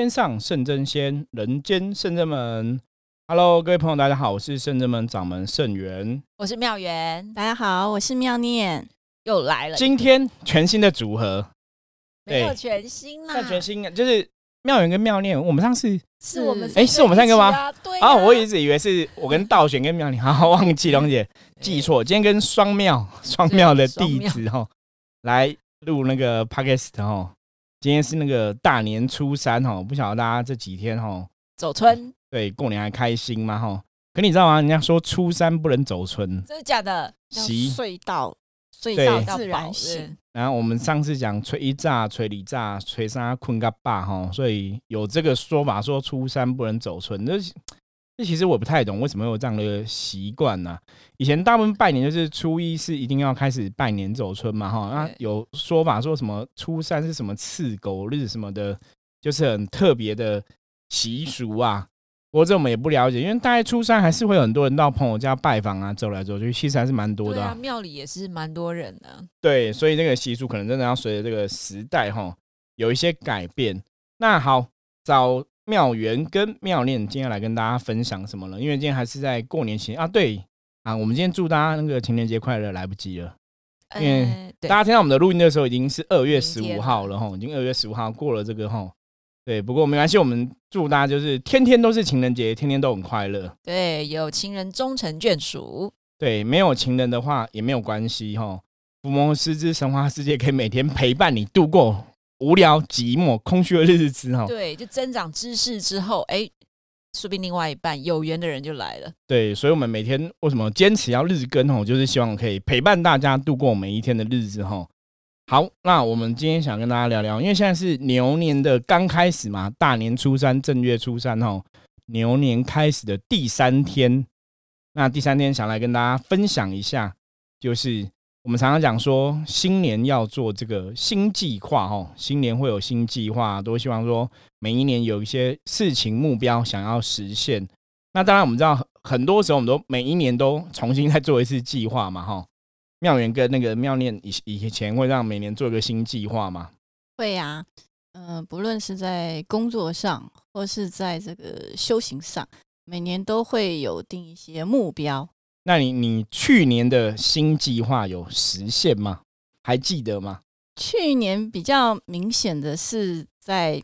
天上圣真仙，人间圣真门。Hello，各位朋友，大家好，我是圣真门掌门圣元，我是妙元，大家好，我是妙念，又来了。今天全新的组合，没有全新啦，全新就是妙元跟妙念。我们上次是我们哎，是我们三个吗？对啊，我一直以为是我跟道玄跟妙念，好忘记龙姐记错。今天跟双妙双妙的弟子哈来录那个 podcast 哈。今天是那个大年初三哈，不晓得大家这几天哈走春，对过年还开心吗哈？可你知道吗？人家说初三不能走春，真的假的？睡到睡到自然醒。然后我们上次讲吹一炸、吹里炸、吹啥困个爸哈，所以有这个说法说初三不能走春，那。这其实我不太懂，为什么有这样的习惯呢？以前大部分拜年就是初一是一定要开始拜年走春嘛，哈。那有说法说什么初三是什么刺狗日什么的，就是很特别的习俗啊。不过这我们也不了解，因为大概初三还是会有很多人到朋友家拜访啊，走来走去，其实还是蛮多的。啊，庙里也是蛮多人的。对，所以这个习俗可能真的要随着这个时代哈有一些改变。那好，早。妙缘跟妙念今天来跟大家分享什么了？因为今天还是在过年前啊，对啊，我们今天祝大家那个情人节快乐，来不及了，因为大家听到我们的录音的时候已经是二月十五号了哈，已经二月十五号过了这个哈，对，不过没关系，我们祝大家就是天天都是情人节，天天都很快乐，对，有情人终成眷属，对，没有情人的话也没有关系哈，福摩斯之神话世界可以每天陪伴你度过。无聊、寂寞、空虚的日子哈，对，就增长知识之后，哎，说不定另外一半有缘的人就来了。对，所以，我们每天为什么坚持要日更哦？就是希望可以陪伴大家度过每一天的日子哈。好，那我们今天想跟大家聊聊，因为现在是牛年的刚开始嘛，大年初三、正月初三哈，牛年开始的第三天。那第三天想来跟大家分享一下，就是。我们常常讲说，新年要做这个新计划，哈，新年会有新计划，都希望说每一年有一些事情目标想要实现。那当然，我们知道很多时候，我们都每一年都重新再做一次计划嘛，哈。妙元跟那个妙念以以前会让每年做一个新计划吗？会呀，嗯，不论是在工作上，或是在这个修行上，每年都会有定一些目标。那你你去年的新计划有实现吗？还记得吗？去年比较明显的是在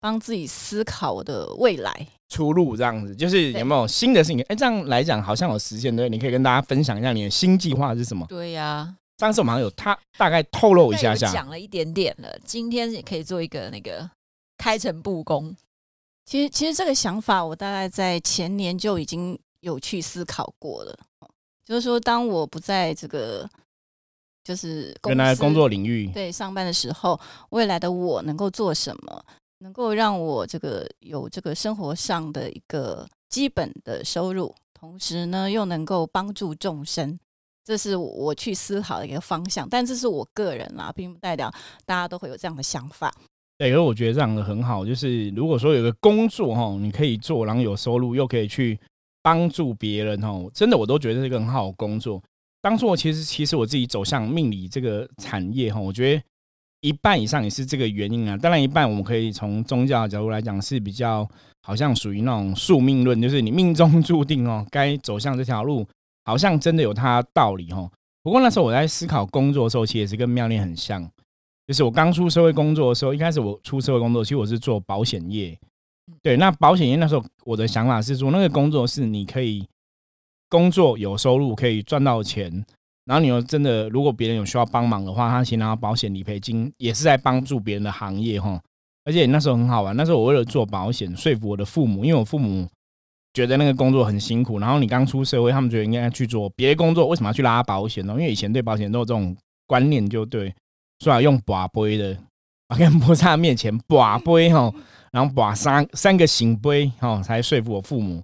帮自己思考的未来出路，这样子就是有没有新的事情？哎，这样来讲好像有实现对？你可以跟大家分享一下你的新计划是什么？对呀，上次我们好像有他大概透露一下下，讲了一点点了。今天也可以做一个那个开诚布公。其实其实这个想法我大概在前年就已经。有去思考过了，就是说，当我不在这个就是原来工作领域对上班的时候，未来的我能够做什么，能够让我这个有这个生活上的一个基本的收入，同时呢又能够帮助众生，这是我去思考的一个方向。但这是我个人啦，并不代表大家都会有这样的想法。对，因为我觉得这样的很好，就是如果说有个工作哈，你可以做，然后有收入，又可以去。帮助别人哦，真的我都觉得是一个很好的工作。当初我其实其实我自己走向命理这个产业哈，我觉得一半以上也是这个原因啊。当然一半我们可以从宗教的角度来讲是比较好像属于那种宿命论，就是你命中注定哦，该走向这条路，好像真的有它道理哈。不过那时候我在思考工作的时候，其实也是跟妙念很像，就是我刚出社会工作的时候，一开始我出社会工作，其实我是做保险业。对，那保险业那时候我的想法是说，那个工作是你可以工作有收入，可以赚到钱，然后你又真的如果别人有需要帮忙的话，他先拿到保险理赔金，也是在帮助别人的行业哈。而且那时候很好玩，那时候我为了做保险，说服我的父母，因为我父母觉得那个工作很辛苦，然后你刚出社会，他们觉得应该去做别的工作，为什么要去拉保险呢？因为以前对保险都有这种观念，就对，说要用把杯的，跟菩萨面前把杯哈。然后把三三个醒杯哦，才说服我父母。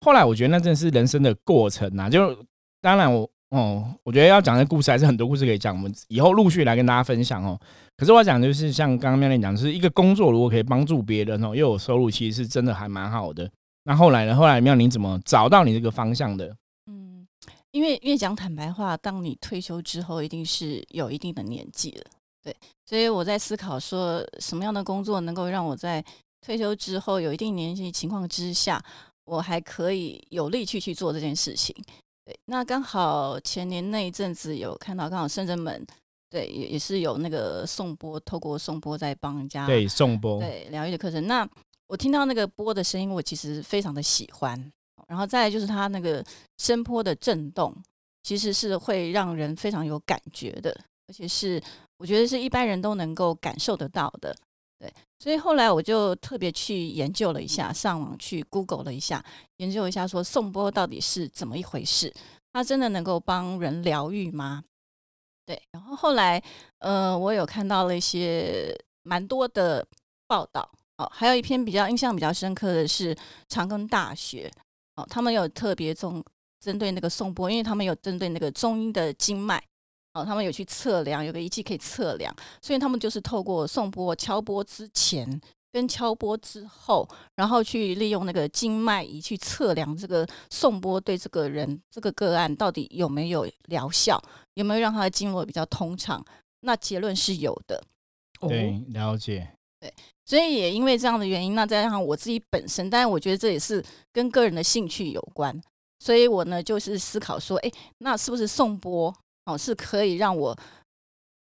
后来我觉得那真的是人生的过程呐。就当然我哦，我觉得要讲的故事还是很多故事可以讲，我们以后陆续来跟大家分享哦。可是我讲就是像刚刚妙念讲，就是一个工作如果可以帮助别人哦，又有收入，其实是真的还蛮好的。那后来呢？后来妙玲怎么找到你这个方向的？嗯，因为因为讲坦白话，当你退休之后，一定是有一定的年纪了，对。所以我在思考说，什么样的工作能够让我在退休之后有一定年纪情况之下，我还可以有力气去做这件事情。对，那刚好前年那一阵子有看到，刚好深圳门对也也是有那个颂钵，透过颂钵在帮人家对颂钵，对疗愈的课程。那我听到那个波的声音，我其实非常的喜欢。然后再来就是它那个声波的震动，其实是会让人非常有感觉的，而且是我觉得是一般人都能够感受得到的。对，所以后来我就特别去研究了一下，上网去 Google 了一下，研究一下说颂钵到底是怎么一回事，它真的能够帮人疗愈吗？对，然后后来呃，我有看到了一些蛮多的报道，哦，还有一篇比较印象比较深刻的是长庚大学。哦，他们有特别重针对那个颂钵，因为他们有针对那个中医的经脉，哦，他们有去测量，有个仪器可以测量，所以他们就是透过颂钵敲波之前跟敲波之后，然后去利用那个经脉仪去测量这个颂钵对这个人这个个案到底有没有疗效，有没有让他的经络比较通畅？那结论是有的。对，了解。对。所以也因为这样的原因，那再加上我自己本身，但是我觉得这也是跟个人的兴趣有关，所以我呢就是思考说，哎，那是不是颂钵哦是可以让我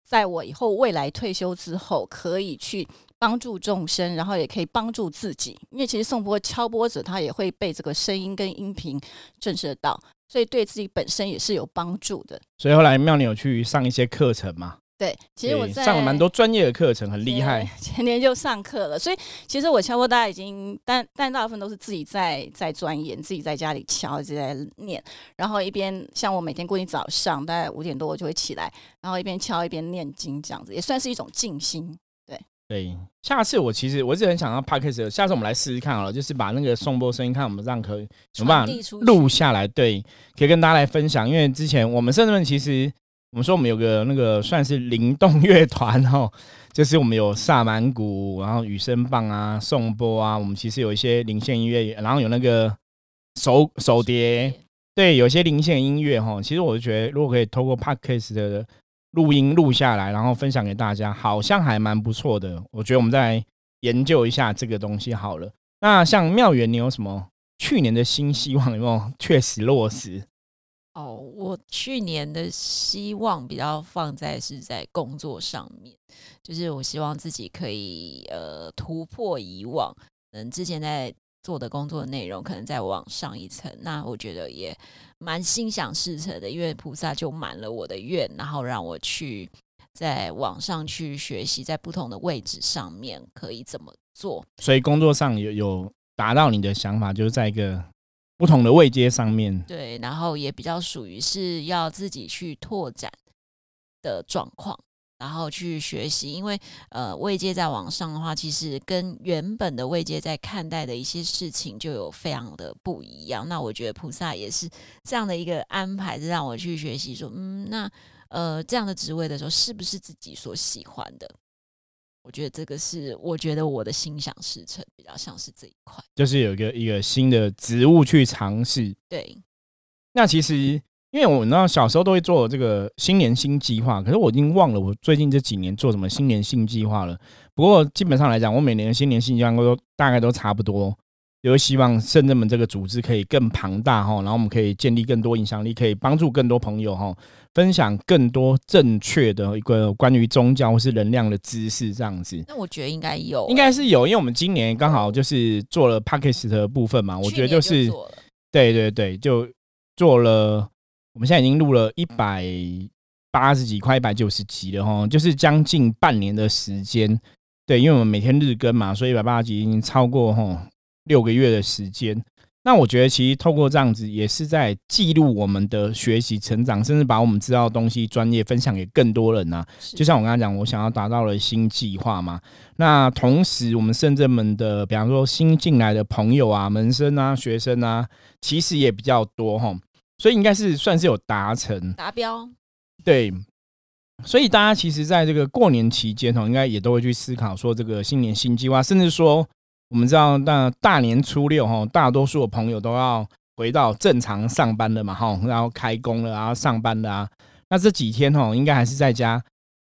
在我以后未来退休之后，可以去帮助众生，然后也可以帮助自己，因为其实颂钵敲波子他也会被这个声音跟音频震慑到，所以对自己本身也是有帮助的。所以后来妙你有去上一些课程嘛？对，其实我在上了蛮多专业的课程，很厉害。前年就上课了，所以其实我敲过，大家已经，但但大部分都是自己在在钻研，自己在家里敲，一直在念，然后一边像我每天固定早上大概五点多我就会起来，然后一边敲一边念经，这样子也算是一种静心。对对，下次我其实我一直很想要 p o d c 下次我们来试试看好了，就是把那个颂钵声音，看我们这样可以有办法录下来，对，可以跟大家来分享。因为之前我们甚至们其实。我们说我们有个那个算是灵动乐团 哦，就是我们有萨满鼓，然后雨声棒啊、颂钵啊，我们其实有一些零线音乐，然后有那个手手碟，对，有些零线音乐哈。其实我就觉得，如果可以透过 podcast 的录音录下来，然后分享给大家，好像还蛮不错的。我觉得我们再研究一下这个东西好了。那像妙缘，你有什么去年的新希望有没有确实落实？哦，我去年的希望比较放在是在工作上面，就是我希望自己可以呃突破以往，嗯，之前在做的工作内容可能再往上一层。那我觉得也蛮心想事成的，因为菩萨就满了我的愿，然后让我去在网上去学习，在不同的位置上面可以怎么做。所以工作上有有达到你的想法，就是在一个。不同的位阶上面对，然后也比较属于是要自己去拓展的状况，然后去学习，因为呃位阶在往上的话，其实跟原本的位阶在看待的一些事情就有非常的不一样。那我觉得菩萨也是这样的一个安排，是让我去学习说，嗯，那呃这样的职位的时候，是不是自己所喜欢的？我觉得这个是，我觉得我的心想事成比较像是这一块，就是有一个一个新的职务去尝试。对，那其实因为我那小时候都会做这个新年新计划，可是我已经忘了我最近这几年做什么新年新计划了。不过基本上来讲，我每年的新年新计划都大概都差不多。就希望圣人们这个组织可以更庞大哈，然后我们可以建立更多影响力，可以帮助更多朋友哈，分享更多正确的一个关于宗教或是能量的知识这样子。那我觉得应该有，应该是有，因为我们今年刚好就是做了 p a c k e s 的部分嘛，我觉得就是对对对，就做了，我们现在已经录了一百八十几，快一百九十集了哈，就是将近半年的时间。对，因为我们每天日更嘛，所以一百八十集已经超过哈。六个月的时间，那我觉得其实透过这样子，也是在记录我们的学习成长，甚至把我们知道的东西专业分享给更多人啊。就像我刚才讲，我想要达到了新计划嘛。那同时，我们深圳们的，比方说新进来的朋友啊、门生啊、学生啊，其实也比较多哈，所以应该是算是有达成达标。对，所以大家其实在这个过年期间哦，应该也都会去思考说这个新年新计划，甚至说。我们知道，那大年初六哈，大多数的朋友都要回到正常上班的嘛哈，然后开工了，然后上班的啊。那这几天哈，应该还是在家，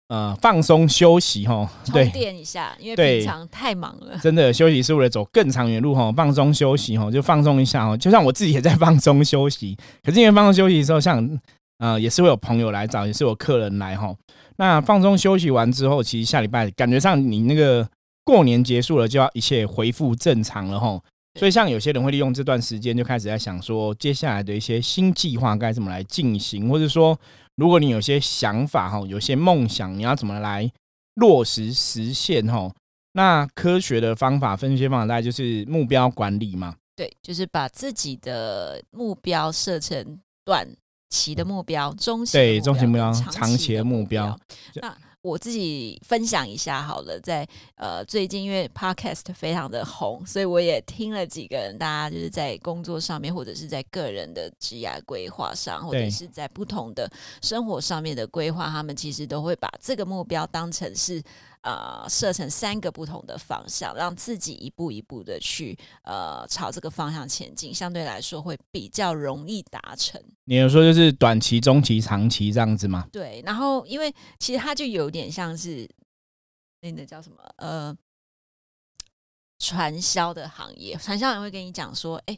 呃放松休息哈，充对，电一下，因为平常太忙了。真的休息是为了走更长远路哈，放松休息哈，就放松一下哈。就像我自己也在 放松休息，可是因为放松休息的时候，像呃也是会有朋友来找，也是有客人来哈。那放松休息完之后，其实下礼拜感觉上你那个过年结束了，就要一切恢复正常了哈。所以像有些人会利用这段时间，就开始在想说，接下来的一些新计划该怎么来进行，或者说，如果你有些想法哈，有些梦想，你要怎么来落实实现哈？那科学的方法、分析方法，大概就是目标管理嘛。对，就是把自己的目标设成短期的目标、中期的对中期目标长长期目标标。那我自己分享一下好了，在呃最近因为 podcast 非常的红，所以我也听了几个人，大家就是在工作上面，或者是在个人的职业规划上，或者是在不同的生活上面的规划，他们其实都会把这个目标当成是呃设成三个不同的方向，让自己一步一步的去呃朝这个方向前进，相对来说会比较容易达成。你有说就是短期、中期、长期这样子吗？对，然后因为其实它就有点像是那个叫什么呃传销的行业，传销人会跟你讲说，哎，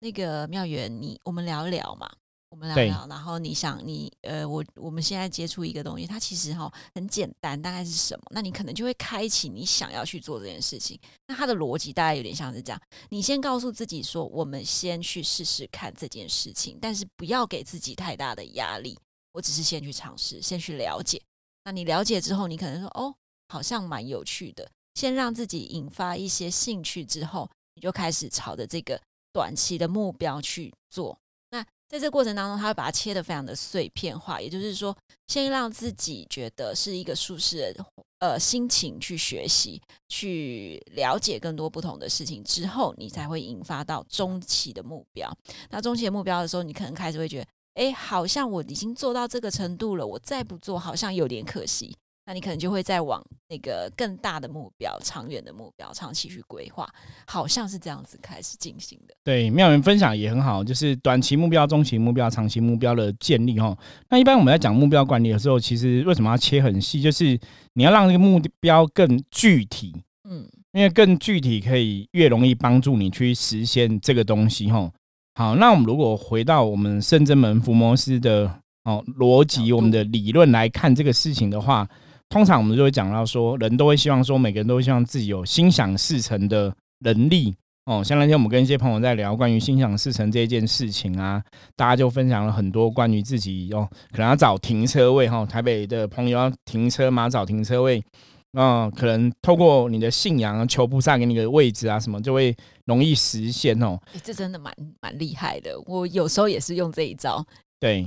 那个妙元，你我们聊一聊嘛。我们聊对聊，然后你想你呃，我我们现在接触一个东西，它其实哈很简单，大概是什么？那你可能就会开启你想要去做这件事情。那它的逻辑大概有点像是这样：你先告诉自己说，我们先去试试看这件事情，但是不要给自己太大的压力。我只是先去尝试，先去了解。那你了解之后，你可能说哦，好像蛮有趣的。先让自己引发一些兴趣之后，你就开始朝着这个短期的目标去做。在这过程当中，他会把它切得非常的碎片化，也就是说，先让自己觉得是一个舒适的呃心情去学习，去了解更多不同的事情之后，你才会引发到中期的目标。那中期的目标的时候，你可能开始会觉得。哎，好像我已经做到这个程度了，我再不做好像有点可惜。那你可能就会再往那个更大的目标、长远的目标、长期去规划，好像是这样子开始进行的。对，妙云分享也很好，就是短期目标、中期目标、长期目标的建立哈。那一般我们在讲目标管理的时候，其实为什么要切很细？就是你要让这个目标更具体，嗯，因为更具体可以越容易帮助你去实现这个东西哈。好，那我们如果回到我们圣真门福摩斯的哦逻辑，我们的理论来看这个事情的话，通常我们就会讲到说，人都会希望说，每个人都会希望自己有心想事成的能力哦。像那天我们跟一些朋友在聊关于心想事成这件事情啊，大家就分享了很多关于自己哦，可能要找停车位哈，台北的朋友要停车嘛，找停车位。嗯，可能透过你的信仰求菩萨给你个位置啊，什么就会容易实现哦。诶这真的蛮蛮厉害的。我有时候也是用这一招。对，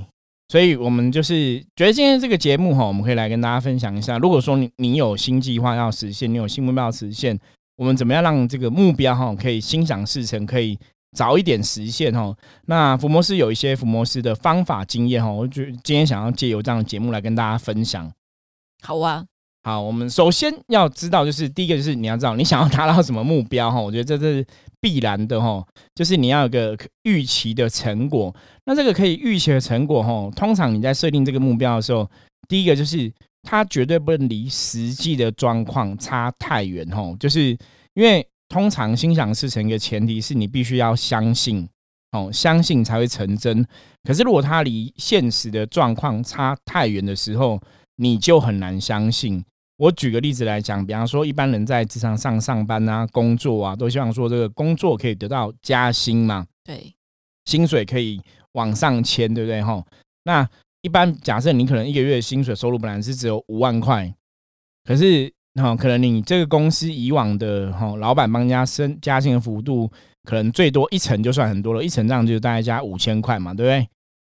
所以我们就是觉得今天这个节目哈，我们可以来跟大家分享一下。如果说你你有新计划要实现，你有新目标要实现，我们怎么样让这个目标哈可以心想事成，可以早一点实现哈？那福摩斯有一些福摩斯的方法经验哈，我觉得今天想要借由这样的节目来跟大家分享。好啊，好，我们首先要知道，就是第一个就是你要知道你想要达到什么目标哈，我觉得这是必然的哈，就是你要有个预期的成果。那这个可以预期的成果哈，通常你在设定这个目标的时候，第一个就是它绝对不能离实际的状况差太远哈，就是因为通常心想事成一个前提是你必须要相信哦，相信才会成真。可是如果它离现实的状况差太远的时候，你就很难相信。我举个例子来讲，比方说，一般人在职场上上班啊、工作啊，都希望说这个工作可以得到加薪嘛，对，薪水可以往上迁，对不对？哈，那一般假设你可能一个月薪水收入本来是只有五万块，可是哈，可能你这个公司以往的哈老板帮人家升加薪的幅度，可能最多一层就算很多了，一层这样就大概加五千块嘛，对不对？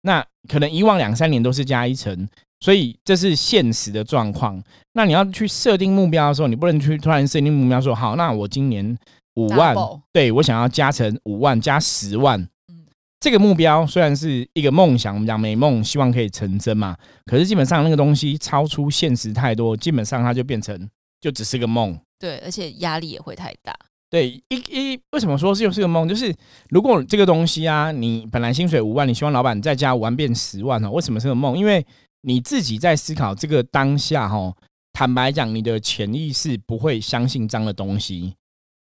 那可能以往两三年都是加一层。所以这是现实的状况。那你要去设定目标的时候，你不能去突然设定目标说，好，那我今年五万，对我想要加成五万，加十万。嗯，这个目标虽然是一个梦想，我们讲美梦，希望可以成真嘛。可是基本上那个东西超出现实太多，基本上它就变成就只是个梦。对，而且压力也会太大。对，一一为什么说是又是个梦？就是如果这个东西啊，你本来薪水五万，你希望老板再加五万变十万哦，为什么是个梦？因为你自己在思考这个当下哈，坦白讲，你的潜意识不会相信这样的东西，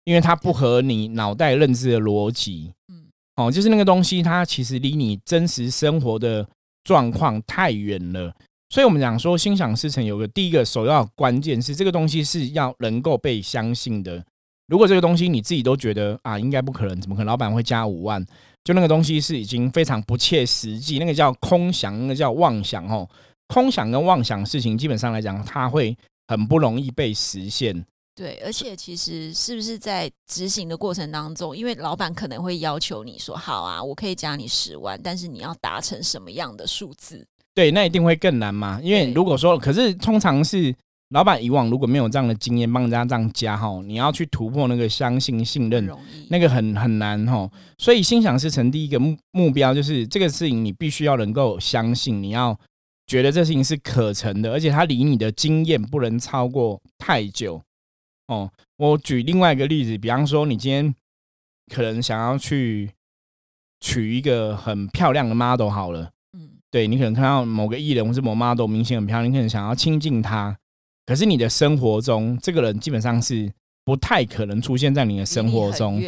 因为它不合你脑袋认知的逻辑。嗯，哦，就是那个东西，它其实离你真实生活的状况太远了。所以，我们讲说心想事成，有个第一个首要关键是这个东西是要能够被相信的。如果这个东西你自己都觉得啊，应该不可能，怎么可能老板会加五万？就那个东西是已经非常不切实际，那个叫空想，那个叫妄想哦。空想跟妄想事情，基本上来讲，它会很不容易被实现。对，而且其实是不是在执行的过程当中，因为老板可能会要求你说，好啊，我可以加你十万，但是你要达成什么样的数字？对，那一定会更难嘛。因为如果说，可是通常是。老板以往如果没有这样的经验，帮人家这样加哈，你要去突破那个相信、信任，那个很很难哈。所以心想事成，第一个目目标就是这个事情，你必须要能够相信，你要觉得这事情是可成的，而且它离你的经验不能超过太久。哦，我举另外一个例子，比方说你今天可能想要去娶一个很漂亮的 model 好了，嗯，对你可能看到某个艺人或是某 model 明星很漂亮，你可能想要亲近他。可是你的生活中，这个人基本上是不太可能出现在你的生活中。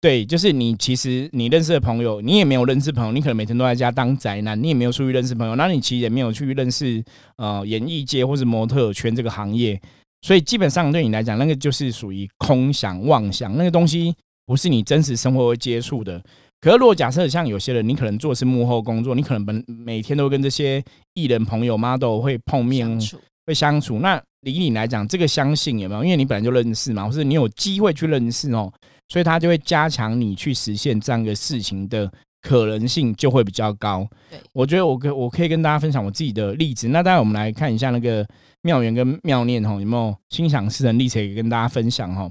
对，就是你其实你认识的朋友，你也没有认识朋友，你可能每天都在家当宅男，你也没有出去认识朋友，那你其实也没有去认识呃演艺界或是模特圈这个行业，所以基本上对你来讲，那个就是属于空想妄想，那个东西不是你真实生活会接触的。可是如果假设像有些人，你可能做的是幕后工作，你可能本每天都跟这些艺人朋友 model 会碰面。会相处，那离你来讲，这个相信有没有？因为你本来就认识嘛，或是你有机会去认识哦，所以他就会加强你去实现这样一个事情的可能性就会比较高。对，我觉得我可我可以跟大家分享我自己的例子。那待会我们来看一下那个妙缘跟妙念哈，有没有心想事成例子可以跟大家分享哈？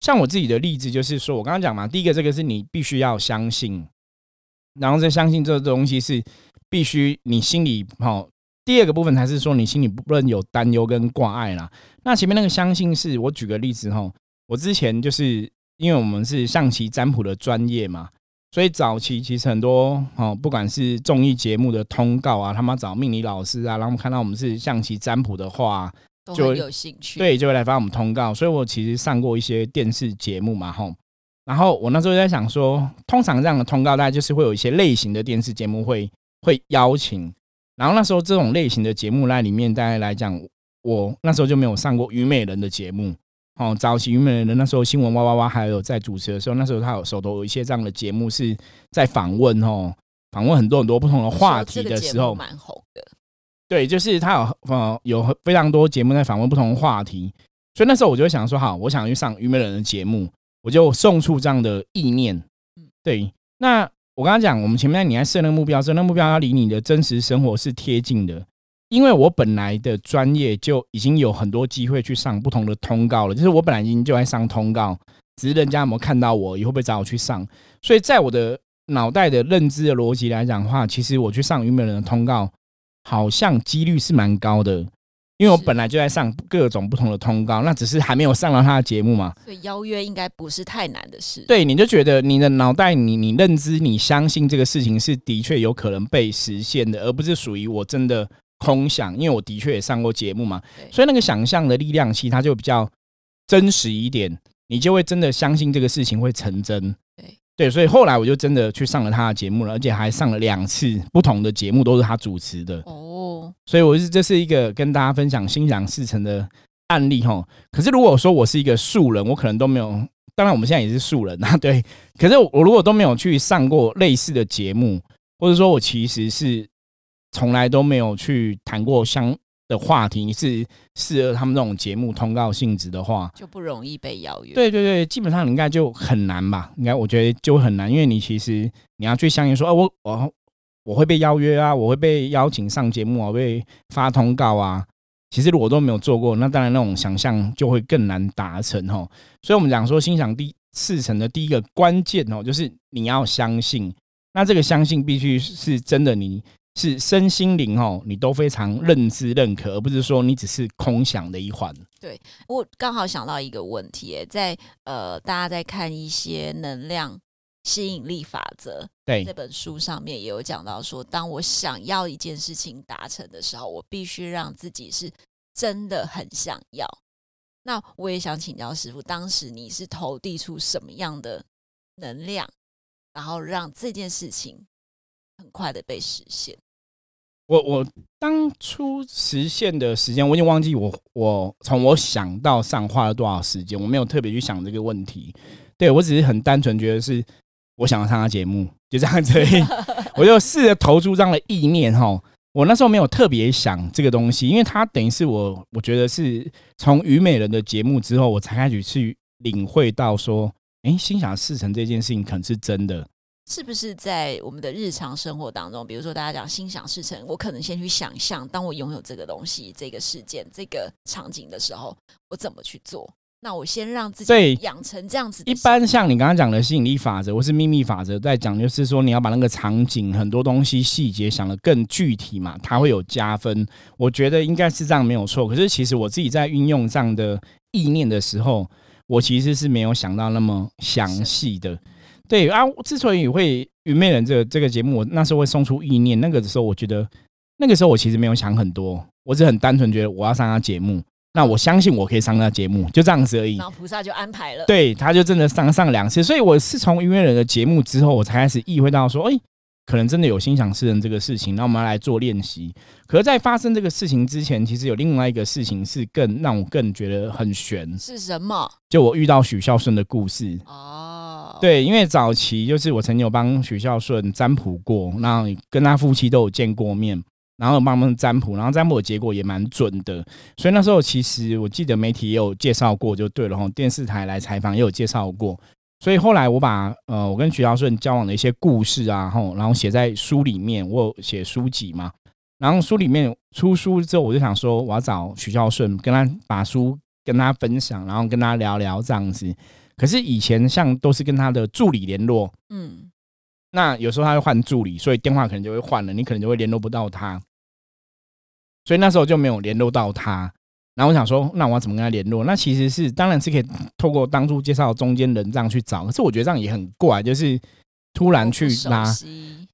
像我自己的例子就是说，我刚刚讲嘛，第一个这个是你必须要相信，然后再相信这个东西是必须你心里哈。第二个部分才是说你心里不能有担忧跟挂碍啦。那前面那个相信是我举个例子哈，我之前就是因为我们是象棋占卜的专业嘛，所以早期其实很多哦，不管是综艺节目的通告啊，他们找命理老师啊，然后看到我们是象棋占卜的话，就有兴趣，对，就会来发我们通告。所以我其实上过一些电视节目嘛，吼。然后我那时候在想说，通常这样的通告，大概就是会有一些类型的电视节目会会邀请。然后那时候这种类型的节目那里面，大概来讲，我那时候就没有上过虞美人的节目。哦，早期虞美人的那时候新闻哇哇哇，还有在主持的时候，那时候他有手头有一些这样的节目是在访问哦，访问很多很多不同的话题的时候，蛮红的。对，就是他有呃有非常多节目在访问不同的话题，所以那时候我就会想说，好，我想去上虞美人的节目，我就送出这样的意念。嗯，对，那。我刚刚讲，我们前面你在设那个目标，设那目标要离你的真实生活是贴近的。因为我本来的专业就已经有很多机会去上不同的通告了，就是我本来已经就在上通告，只是人家有没有看到我，也会不会找我去上。所以在我的脑袋的认知的逻辑来讲的话，其实我去上虞美人的通告，好像几率是蛮高的。因为我本来就在上各种不同的通告，那只是还没有上到他的节目嘛。所以邀约应该不是太难的事。对，你就觉得你的脑袋，你你认知，你相信这个事情是的确有可能被实现的，而不是属于我真的空想。因为我的确也上过节目嘛，所以那个想象的力量，其实它就比较真实一点，你就会真的相信这个事情会成真。对对，所以后来我就真的去上了他的节目了，而且还上了两次不同的节目，都是他主持的。哦。所以，我是这是一个跟大家分享心想事成的案例哈。可是，如果说我是一个素人，我可能都没有。当然，我们现在也是素人啊，对。可是，我如果都没有去上过类似的节目，或者说我其实是从来都没有去谈过相的话题，是适合他们这种节目通告性质的话，就不容易被邀约。对对对，基本上应该就很难吧？应该我觉得就很难，因为你其实你要去相信说，哦，我我。我会被邀约啊，我会被邀请上节目啊，被发通告啊。其实如果都没有做过，那当然那种想象就会更难达成哦。所以，我们讲说心想第四层的第一个关键哦，就是你要相信。那这个相信必须是真的，你是身心灵哦，你都非常认知认可，而不是说你只是空想的一环。对我刚好想到一个问题，在呃，大家在看一些能量。吸引力法则，对这本书上面也有讲到说，当我想要一件事情达成的时候，我必须让自己是真的很想要。那我也想请教师傅，当时你是投递出什么样的能量，然后让这件事情很快的被实现？我我当初实现的时间，我已经忘记我我从我想到上花了多少时间，我没有特别去想这个问题。对我只是很单纯觉得是我想要上他节目，就这样子，我就试着投出这样的意念哈。我那时候没有特别想这个东西，因为它等于是我，我觉得是从虞美人的节目之后，我才开始去领会到说，哎，心想事成这件事情可能是真的。是不是在我们的日常生活当中，比如说大家讲心想事成，我可能先去想象，当我拥有这个东西、这个事件、这个场景的时候，我怎么去做？那我先让自己养成这样子。一般像你刚刚讲的吸引力法则或是秘密法则，在讲就是说你要把那个场景很多东西细节想得更具体嘛，它会有加分。我觉得应该是这样没有错。可是其实我自己在运用这样的意念的时候，我其实是没有想到那么详细的。对啊，之所以会《愚昧人》这个这个节目，我那时候会送出意念，那个时候我觉得那个时候我其实没有想很多，我只很单纯觉得我要上他节目。那我相信我可以上他节目，就这样子而已。然后菩萨就安排了，对，他就真的上上两次。所以我是从愚昧人的节目之后，我才开始意会到说，哎，可能真的有心想事成这个事情。那我们要来做练习。可是，在发生这个事情之前，其实有另外一个事情是更让我更觉得很悬。是什么？就我遇到许孝顺的故事。哦，对，因为早期就是我曾经有帮许孝顺占卜过，那跟他夫妻都有见过面。然后帮他们占卜，然后占卜的结果也蛮准的，所以那时候其实我记得媒体也有介绍过，就对了哈。电视台来采访也有介绍过，所以后来我把呃我跟徐孝顺交往的一些故事啊，吼，然后写在书里面，我有写书籍嘛。然后书里面出书之后，我就想说我要找徐孝顺，跟他把书跟他分享，然后跟他聊聊这样子。可是以前像都是跟他的助理联络，嗯，那有时候他会换助理，所以电话可能就会换了，你可能就会联络不到他。所以那时候就没有联络到他，然后我想说，那我要怎么跟他联络？那其实是当然是可以透过当初介绍中间人这样去找，可是我觉得这样也很怪，就是突然去拉。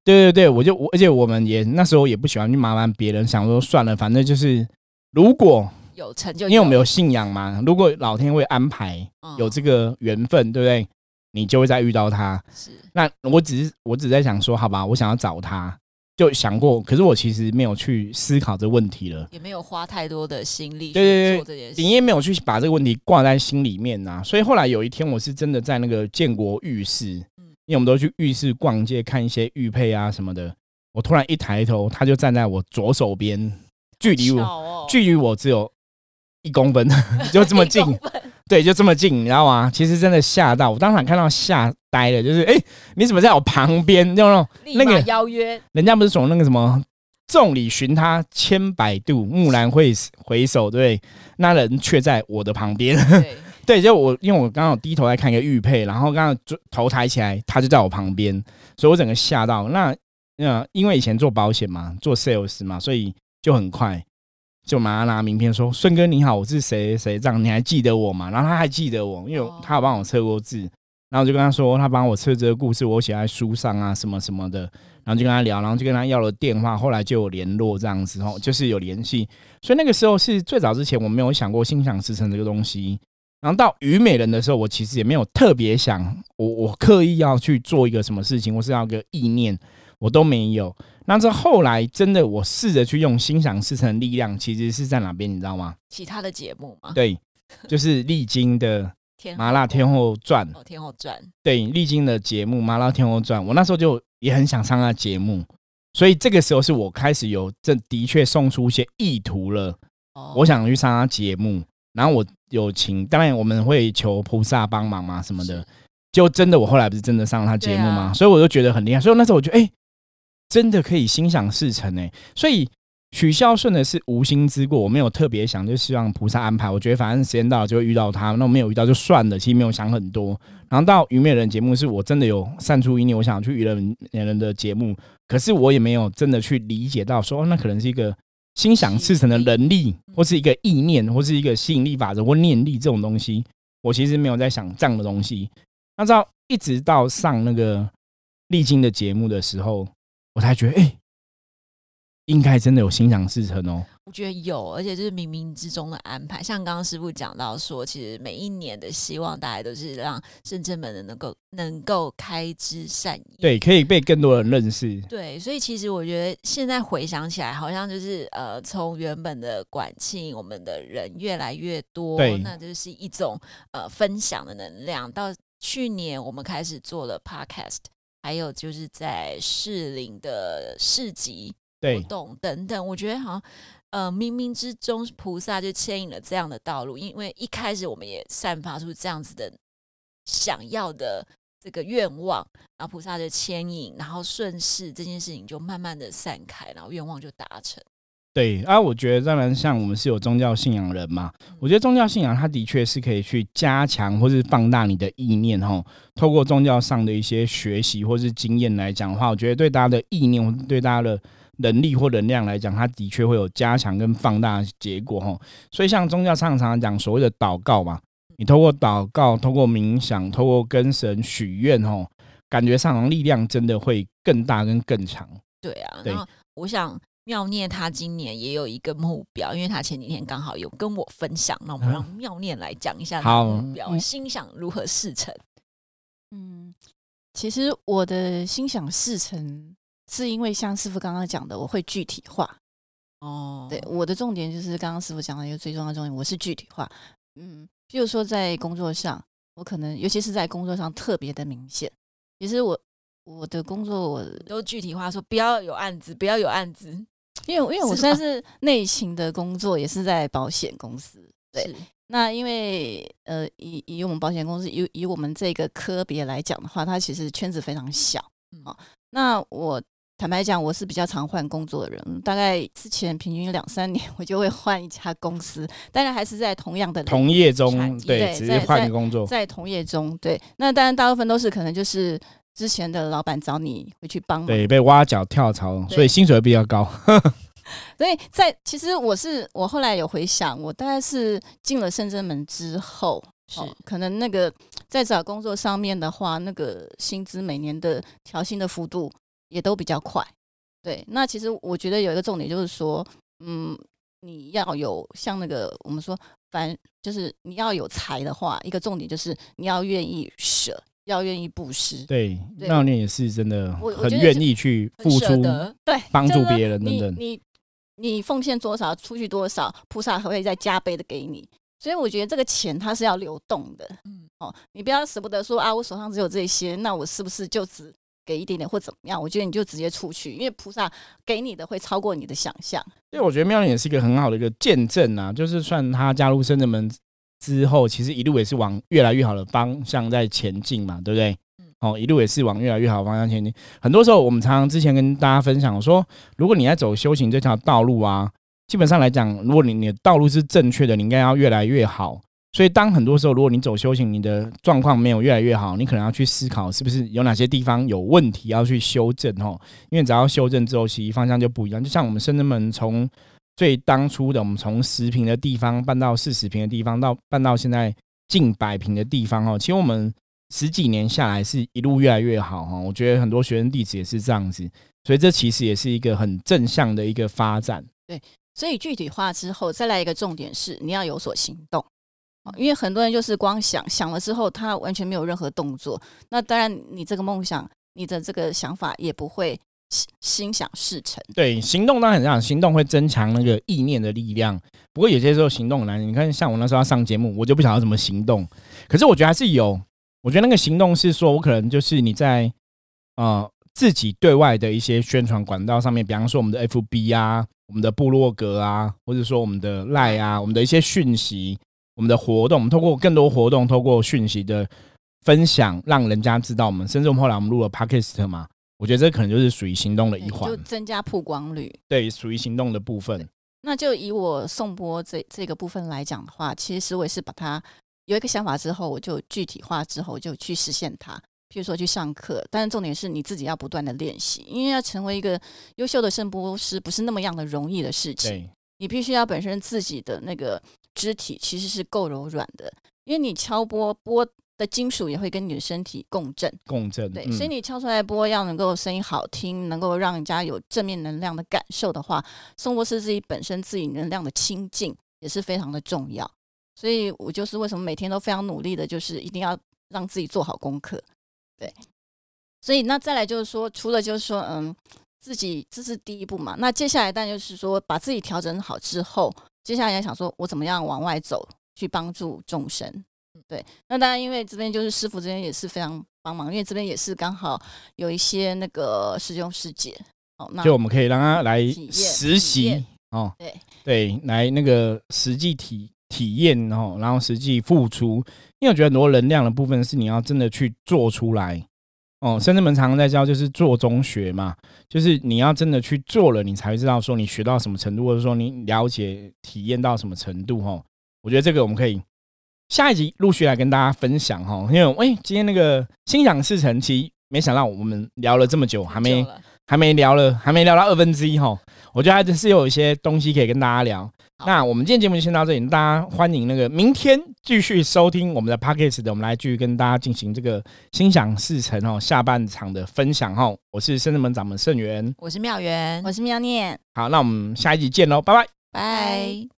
对对对，我就我而且我们也那时候也不喜欢去麻烦别人，想说算了，反正就是如果有成就，因为我们有信仰嘛，如果老天会安排有这个缘分，对不对？你就会再遇到他。是，那我只是我只在想说，好吧，我想要找他。就想过，可是我其实没有去思考这问题了，也没有花太多的心力对对做这件事，你也没有去把这个问题挂在心里面呐。所以后来有一天，我是真的在那个建国浴室，因为我们都去浴室逛街看一些玉佩啊什么的。我突然一抬头，他就站在我左手边，距离我距离我只有一公分，就这么近。对，就这么近，你知道吗？其实真的吓到我，当场看到吓呆了。就是，哎，你怎么在我旁边？那种那个邀约，人家不是从那个什么“众里寻他千百度，蓦然会回首”，对，那人却在我的旁边。对，就我，因为我刚好低头在看一个玉佩，然后刚刚头抬起来，他就在我旁边，所以我整个吓到。那那因为以前做保险嘛，做 sales 嘛，所以就很快。就马上拿名片说：“顺哥你好，我是谁谁这样，你还记得我吗？”然后他还记得我，因为他有帮我测过字。然后就跟他说，他帮我测这个故事，我写在书上啊，什么什么的。然后就跟他聊，然后就跟他要了电话，后来就有联络这样子哦，就是有联系。所以那个时候是最早之前，我没有想过心想事成这个东西。然后到虞美人的时候，我其实也没有特别想，我我刻意要去做一个什么事情，或是要个意念，我都没有。那这后来真的，我试着去用心想事成的力量，其实是在哪边，你知道吗？其他的节目吗？对，就是历经的《麻辣天后传》。哦，天后传。对，历经的节目《麻辣天后传》，我那时候就也很想上他节目，所以这个时候是我开始有这的确送出一些意图了。哦，我想去上他节目，然后我有请，当然我们会求菩萨帮忙嘛什么的，就真的我后来不是真的上了他节目吗？所以我就觉得很厉害，所以那时候我觉得，哎。真的可以心想事成呢。所以许孝顺的是无心之过，我没有特别想，就希望菩萨安排。我觉得反正时间到了就会遇到他，那我没有遇到就算了，其实没有想很多。然后到愚昧人节目，是我真的有善出一念，我想去愚人人的节目，可是我也没有真的去理解到说，那可能是一个心想事成的能力，或是一个意念，或是一个吸引力法则或念力这种东西，我其实没有在想这样的东西。那到一直到上那个历经的节目的时候。我才觉得，哎，应该真的有心想事成哦。我觉得有，而且就是冥冥之中的安排。像刚刚师傅讲到说，其实每一年的希望，大家都是让深圳门的能够能够开枝散叶，对，可以被更多人认识。对，所以其实我觉得现在回想起来，好像就是呃，从原本的管庆，我们的人越来越多，对那就是一种呃分享的能量。到去年我们开始做了 podcast，还有就是在士林的市集活，动等等，我觉得好像呃冥冥之中菩萨就牵引了这样的道路，因为一开始我们也散发出这样子的想要的这个愿望，然后菩萨就牵引，然后顺势这件事情就慢慢的散开，然后愿望就达成。对啊，我觉得当然，像我们是有宗教信仰人嘛，我觉得宗教信仰它的确是可以去加强或是放大你的意念哈。透过宗教上的一些学习或是经验来讲的话，我觉得对大家的意念或对大家的能力或能量来讲，它的确会有加强跟放大的结果哈。所以像宗教上常常讲所谓的祷告嘛，你透过祷告、透过冥想、透过跟神许愿哈，感觉上力量真的会更大跟更强。对啊，对然后我想妙念他今年也有一个目标，因为他前几天刚好有跟我分享，那我们让妙念来讲一下他的目标，嗯心想如何事成。嗯，其实我的心想事成，是因为像师傅刚刚讲的，我会具体化。哦，对，我的重点就是刚刚师傅讲的一个最重要的重点，我是具体化。嗯，譬如说在工作上，我可能尤其是在工作上特别的明显。其实我我的工作我都具体化说不要有案子，不要有案子。因为因为我算是内勤的工作，也是在保险公司。对那因为呃，以以我们保险公司以以我们这个科别来讲的话，它其实圈子非常小。嗯哦，那我坦白讲，我是比较常换工作的人，大概之前平均两三年 我就会换一家公司，当然还是在同样的领同业中对，对只是换工作。在同业中，对，那当然大部分都是可能就是之前的老板找你回去帮忙，对，被挖角跳槽，所以薪水会比较高。所以在其实我是我后来有回想，我大概是进了深圳门之后，是哦，可能那个在找工作上面的话，那个薪资每年的调薪的幅度也都比较快。对，那其实我觉得有一个重点就是说，嗯，你要有像那个我们说，反就是你要有才的话，一个重点就是你要愿意舍，要愿意布施。对，妙念也是真的很愿意去付出，对，帮助别人等等。你你你奉献多少，出去多少，菩萨还会再加倍的给你。所以我觉得这个钱它是要流动的嗯，哦，你不要舍不得说啊，我手上只有这些，那我是不是就只给一点点或怎么样？我觉得你就直接出去，因为菩萨给你的会超过你的想象。所以我觉得妙念也是一个很好的一个见证啊，就是算他加入深圳门之后，其实一路也是往越来越好的方向在前进嘛，对不对嗯？哦，一路也是往越来越好的方向前进。很多时候，我们常常之前跟大家分享说，如果你在走修行这条道路啊，基本上来讲，如果你你的道路是正确的，你应该要越来越好。所以，当很多时候，如果你走修行，你的状况没有越来越好，你可能要去思考，是不是有哪些地方有问题要去修正哦。因为只要修正之后，其实方向就不一样。就像我们深圳门从最当初的，我们从十平的地方搬到四十平的地方，到搬到现在近百平的地方哦。其实我们十几年下来是一路越来越好哈。我觉得很多学生弟子也是这样子，所以这其实也是一个很正向的一个发展。对所以具体化之后，再来一个重点是你要有所行动。因为很多人就是光想想了之后，他完全没有任何动作。那当然，你这个梦想，你的这个想法也不会心心想事成。对，行动当然很这样，行动会增强那个意念的力量。不过有些时候行动很难，你看像我那时候要上节目，我就不晓得怎么行动。可是我觉得还是有，我觉得那个行动是说我可能就是你在呃自己对外的一些宣传管道上面，比方说我们的 FB 啊、我们的部落格啊，或者说我们的赖啊、我们的一些讯息、我们的活动，我们透过更多活动，透过讯息的分享，让人家知道我们。甚至我们后来我们录了 Podcast 嘛，我觉得这可能就是属于行动的一环就，增加曝光率。对，属于行动的部分。那就以我送播这这个部分来讲的话，其实我也是把它有一个想法之后，我就具体化之后就去实现它。譬如说去上课，但是重点是你自己要不断的练习，因为要成为一个优秀的声波师，不是那么样的容易的事情。你必须要本身自己的那个肢体其实是够柔软的，因为你敲钵钵的金属也会跟你的身体共振。共振，对，嗯所以你敲出来的波要能够声音好听，能够让人家有正面能量的感受的话，颂钵师自己本身自己能量的清净也是非常的重要。所以我就是为什么每天都非常努力的，就是一定要让自己做好功课。对，所以那再来就是说，除了就是说，嗯，自己这是第一步嘛。那接下来但就是说，把自己调整好之后，接下来要想说我怎么样往外走，去帮助众生。对，那当然，因为这边就是师傅这边也是非常帮忙，因为这边也是刚好有一些那个师兄师姐，哦，那就我们可以让他来实习哦，对对，来那个实际体体验哦，然后实际付出，因为我觉得很多能量的部分是你要真的去做出来哦。甚至们常常在教就是做中学嘛，就是你要真的去做了，你才会知道说你学到什么程度，或者说你了解体验到什么程度哦。我觉得这个我们可以下一集陆续来跟大家分享哈，因为哎、今天那个心想事成，其实没想到我们聊了这么久，还没还没聊了，还没聊到二分之一哈，我觉得还真是有一些东西可以跟大家聊。那我们今天节目就先到这里，大家欢迎那个明天继续收听我们的 p a c k a g e 的，我们来继续跟大家进行这个心想事成哦下半场的分享哦。我是圣智门掌门盛元，我是妙元，我是妙念。好，那我们下一集见喽，拜拜。拜。